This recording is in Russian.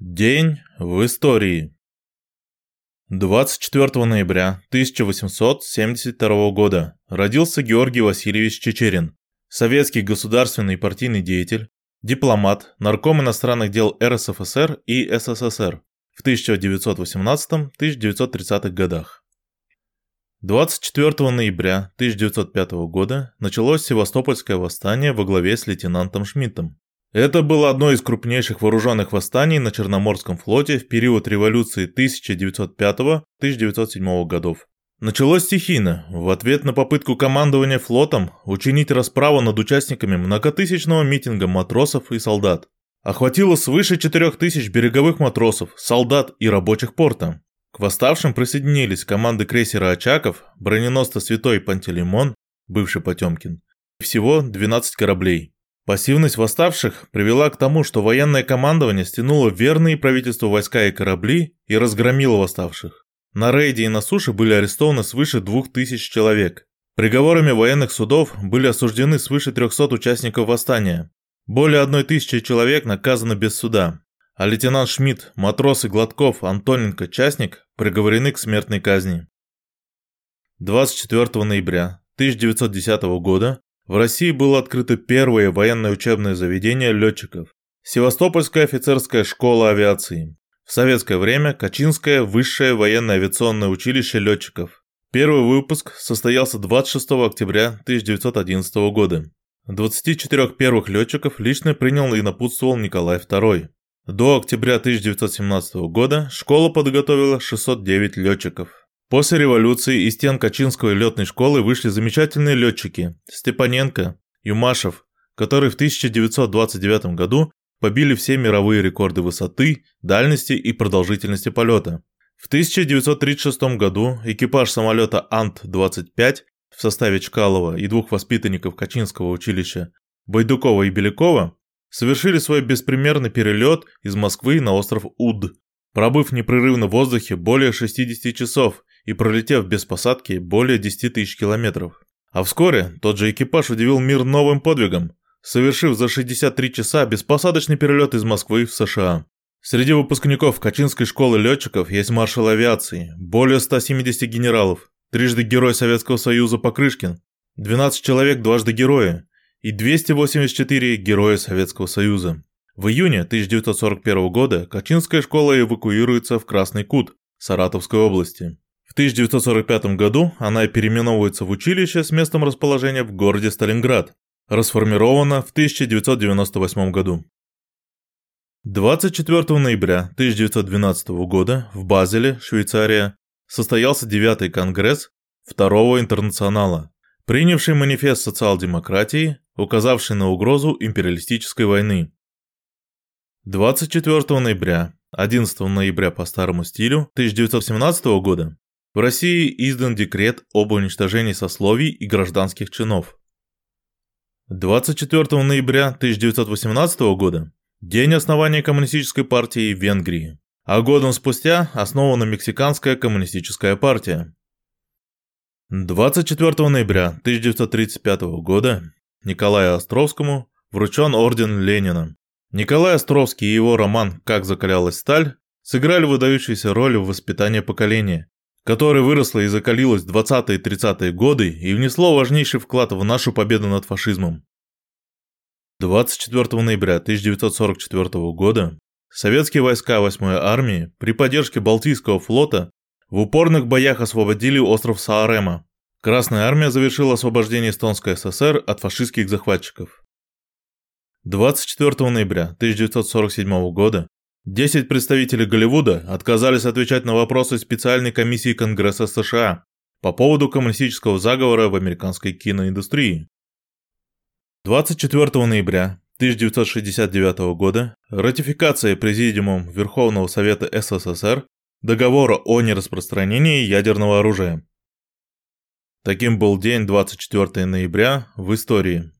День в истории. 24 ноября 1872 года родился Георгий Васильевич Чечерин, советский государственный и партийный деятель, дипломат, нарком иностранных дел РСФСР и СССР в 1918-1930 годах. 24 ноября 1905 года началось Севастопольское восстание во главе с лейтенантом Шмидтом. Это было одно из крупнейших вооруженных восстаний на Черноморском флоте в период революции 1905-1907 годов. Началось стихийно, в ответ на попытку командования флотом учинить расправу над участниками многотысячного митинга матросов и солдат. Охватило свыше 4000 береговых матросов, солдат и рабочих порта. К восставшим присоединились команды крейсера «Очаков», броненосца «Святой Пантелеймон», бывший Потемкин, всего 12 кораблей. Пассивность восставших привела к тому, что военное командование стянуло верные правительству войска и корабли и разгромило восставших. На рейде и на суше были арестованы свыше 2000 человек. Приговорами военных судов были осуждены свыше 300 участников восстания. Более 1000 человек наказаны без суда. А лейтенант Шмидт, матросы Гладков, Антоненко, Частник приговорены к смертной казни. 24 ноября 1910 года в России было открыто первое военное учебное заведение летчиков – Севастопольская офицерская школа авиации. В советское время Качинское высшее военное авиационное училище летчиков. Первый выпуск состоялся 26 октября 1911 года. 24 первых летчиков лично принял и напутствовал Николай II. До октября 1917 года школа подготовила 609 летчиков. После революции из стен Качинской летной школы вышли замечательные летчики Степаненко, Юмашев, которые в 1929 году побили все мировые рекорды высоты, дальности и продолжительности полета. В 1936 году экипаж самолета Ант-25 в составе Чкалова и двух воспитанников Качинского училища Байдукова и Белякова совершили свой беспримерный перелет из Москвы на остров Уд, пробыв непрерывно в воздухе более 60 часов и пролетев без посадки более 10 тысяч километров. А вскоре тот же экипаж удивил мир новым подвигом, совершив за 63 часа беспосадочный перелет из Москвы в США. Среди выпускников Качинской школы летчиков есть маршал авиации, более 170 генералов, трижды герой Советского Союза Покрышкин, 12 человек дважды герои и 284 героя Советского Союза. В июне 1941 года Качинская школа эвакуируется в Красный Кут, Саратовской области. В 1945 году она переименовывается в училище с местом расположения в городе Сталинград, расформирована в 1998 году. 24 ноября 1912 года в Базеле, Швейцария, состоялся 9 конгресс Второго интернационала, принявший манифест социал-демократии, указавший на угрозу империалистической войны. 24 ноября, 11 ноября по старому стилю 1917 года в России издан декрет об уничтожении сословий и гражданских чинов. 24 ноября 1918 года – день основания Коммунистической партии Венгрии, а годом спустя основана Мексиканская коммунистическая партия. 24 ноября 1935 года Николаю Островскому вручен орден Ленина. Николай Островский и его роман «Как закалялась сталь» сыграли выдающуюся роль в воспитании поколения, которое выросло и закалилось в 20-е и 30-е годы и внесло важнейший вклад в нашу победу над фашизмом. 24 ноября 1944 года советские войска 8-й армии при поддержке Балтийского флота в упорных боях освободили остров Саарема. Красная армия завершила освобождение Эстонской ССР от фашистских захватчиков. 24 ноября 1947 года Десять представителей Голливуда отказались отвечать на вопросы специальной комиссии Конгресса США по поводу коммунистического заговора в американской киноиндустрии. 24 ноября 1969 года ратификация Президиумом Верховного Совета СССР договора о нераспространении ядерного оружия. Таким был день 24 ноября в истории.